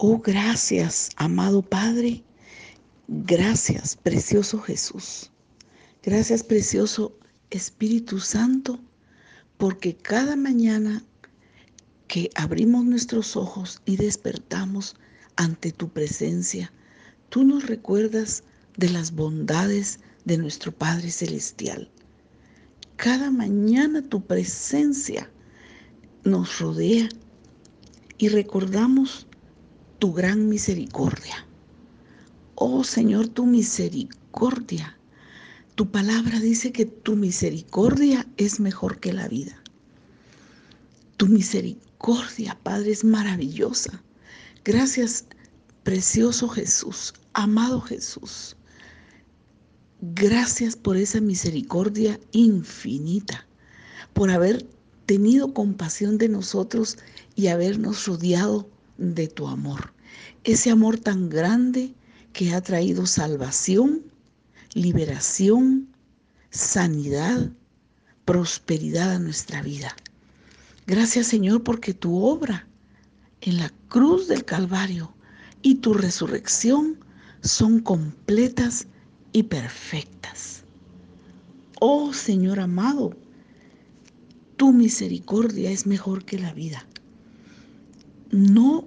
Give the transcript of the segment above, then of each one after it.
Oh, gracias, amado Padre. Gracias, precioso Jesús. Gracias, precioso Espíritu Santo, porque cada mañana que abrimos nuestros ojos y despertamos ante tu presencia, tú nos recuerdas de las bondades de nuestro Padre Celestial. Cada mañana tu presencia nos rodea y recordamos tu gran misericordia. Oh Señor, tu misericordia. Tu palabra dice que tu misericordia es mejor que la vida. Tu misericordia, Padre, es maravillosa. Gracias, precioso Jesús, amado Jesús. Gracias por esa misericordia infinita, por haber tenido compasión de nosotros y habernos rodeado de tu amor. Ese amor tan grande que ha traído salvación, liberación, sanidad, prosperidad a nuestra vida. Gracias Señor porque tu obra en la cruz del Calvario y tu resurrección son completas y perfectas. Oh Señor amado, tu misericordia es mejor que la vida. No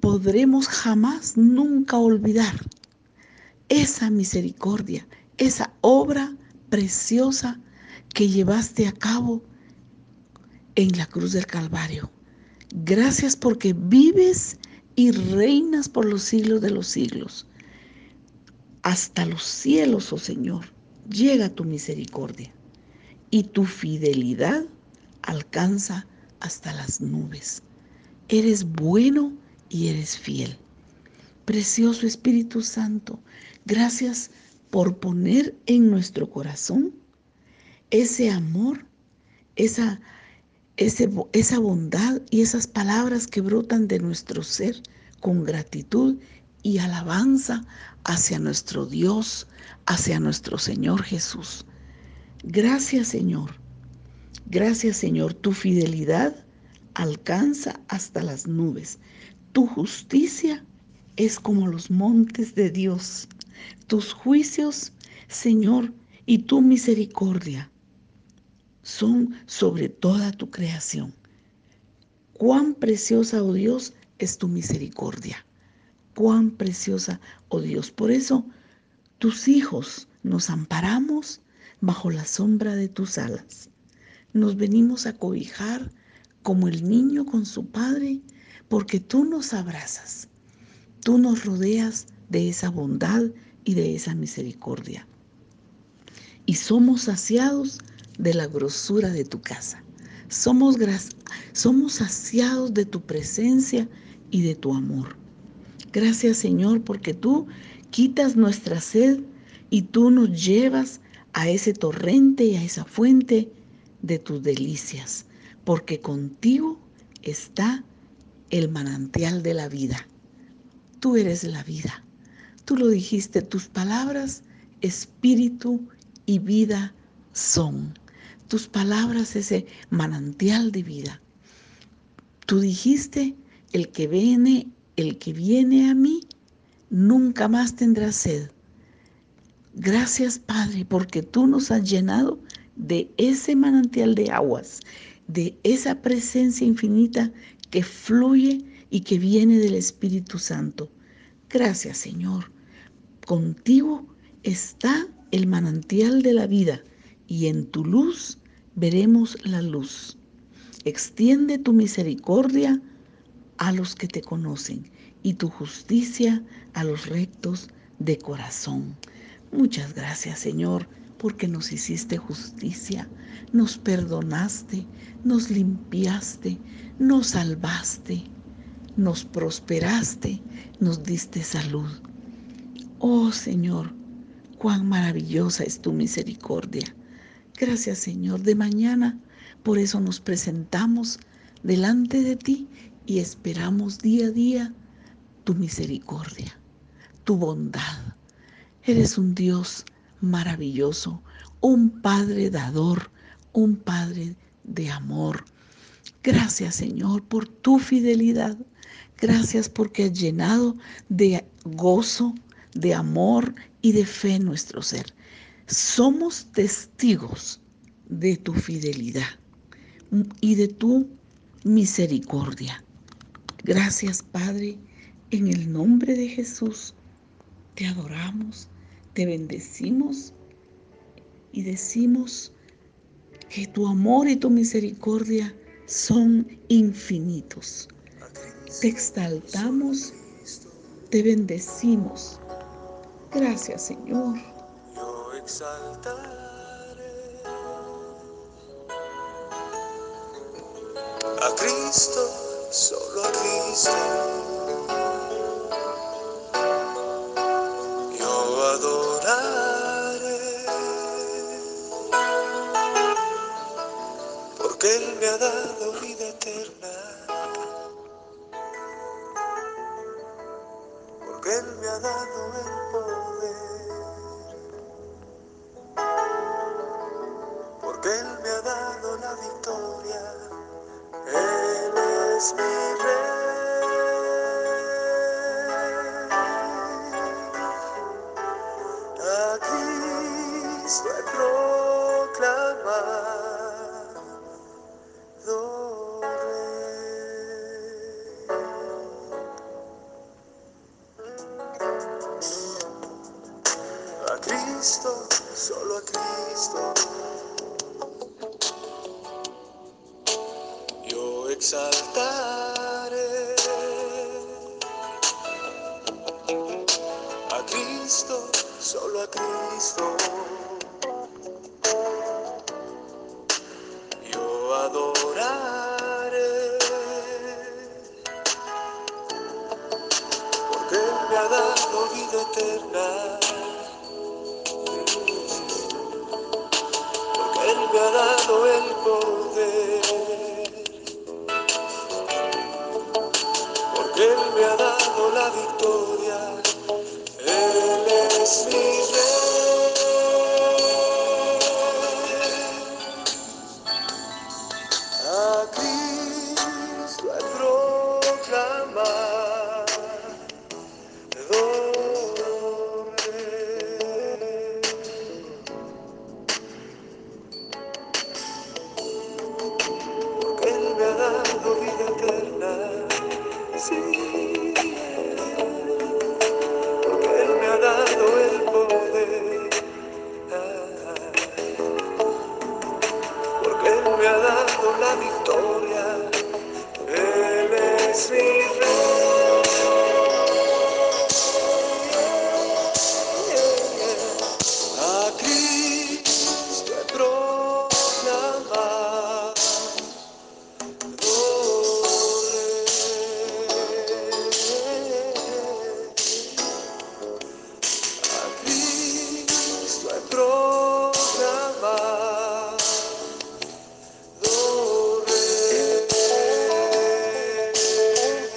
podremos jamás, nunca olvidar esa misericordia, esa obra preciosa que llevaste a cabo en la cruz del Calvario. Gracias porque vives y reinas por los siglos de los siglos. Hasta los cielos, oh Señor, llega tu misericordia y tu fidelidad alcanza hasta las nubes. Eres bueno y eres fiel. Precioso Espíritu Santo, gracias por poner en nuestro corazón ese amor, esa, esa bondad y esas palabras que brotan de nuestro ser con gratitud y alabanza hacia nuestro Dios, hacia nuestro Señor Jesús. Gracias Señor. Gracias Señor. Tu fidelidad alcanza hasta las nubes. Tu justicia es como los montes de Dios. Tus juicios, Señor, y tu misericordia son sobre toda tu creación. Cuán preciosa, oh Dios, es tu misericordia cuán preciosa, oh Dios. Por eso tus hijos nos amparamos bajo la sombra de tus alas. Nos venimos a cobijar como el niño con su padre, porque tú nos abrazas, tú nos rodeas de esa bondad y de esa misericordia. Y somos saciados de la grosura de tu casa. Somos, somos saciados de tu presencia y de tu amor. Gracias Señor porque tú quitas nuestra sed y tú nos llevas a ese torrente y a esa fuente de tus delicias, porque contigo está el manantial de la vida. Tú eres la vida. Tú lo dijiste, tus palabras, espíritu y vida son. Tus palabras, ese manantial de vida. Tú dijiste, el que viene el que viene a mí nunca más tendrá sed. Gracias Padre, porque tú nos has llenado de ese manantial de aguas, de esa presencia infinita que fluye y que viene del Espíritu Santo. Gracias Señor. Contigo está el manantial de la vida y en tu luz veremos la luz. Extiende tu misericordia a los que te conocen y tu justicia a los rectos de corazón. Muchas gracias Señor porque nos hiciste justicia, nos perdonaste, nos limpiaste, nos salvaste, nos prosperaste, nos diste salud. Oh Señor, cuán maravillosa es tu misericordia. Gracias Señor, de mañana por eso nos presentamos delante de ti y esperamos día a día tu misericordia, tu bondad. Eres un Dios maravilloso, un Padre dador, un Padre de amor. Gracias Señor por tu fidelidad, Gracias porque has llenado de gozo, de amor y de fe nuestro ser. Somos testigos de tu fidelidad y de tu misericordia. Gracias, Padre, en el nombre de Jesús. Te adoramos, te bendecimos y decimos que tu amor y tu misericordia son infinitos. Te exaltamos, te bendecimos. Gracias, Señor. Yo exaltaré a Cristo, solo a Cristo. Ha dado vida eterna, porque Él me ha dado el poder, porque Él me ha dado la victoria, Él es mi rey. Aquí estoy proclamar. Exaltaré a Cristo, solo a Cristo. Yo adoraré porque Él me ha dado vida eterna. A